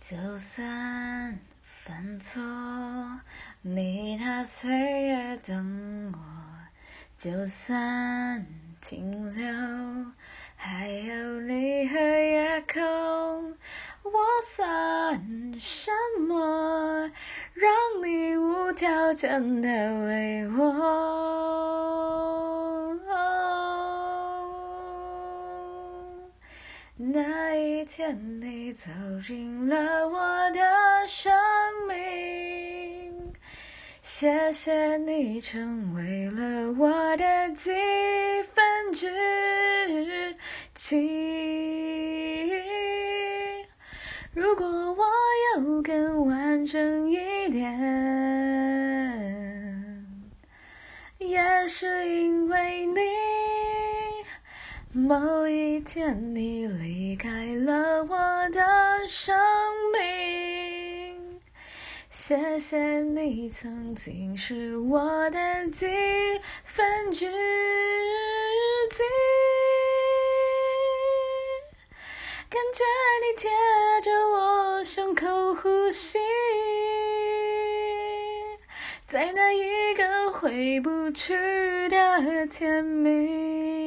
就算犯错，你拿岁月等我；就算停留，还有你和夜空。我算什么，让你无条件的为我？那一天，你走进了我的生命，谢谢你成为了我的几分之几。如果我有更完整一点，也是因为你。某一天，你离开了我的生命。谢谢你曾经是我的几分之几，感觉你贴着我胸口呼吸，在那一个回不去的甜蜜。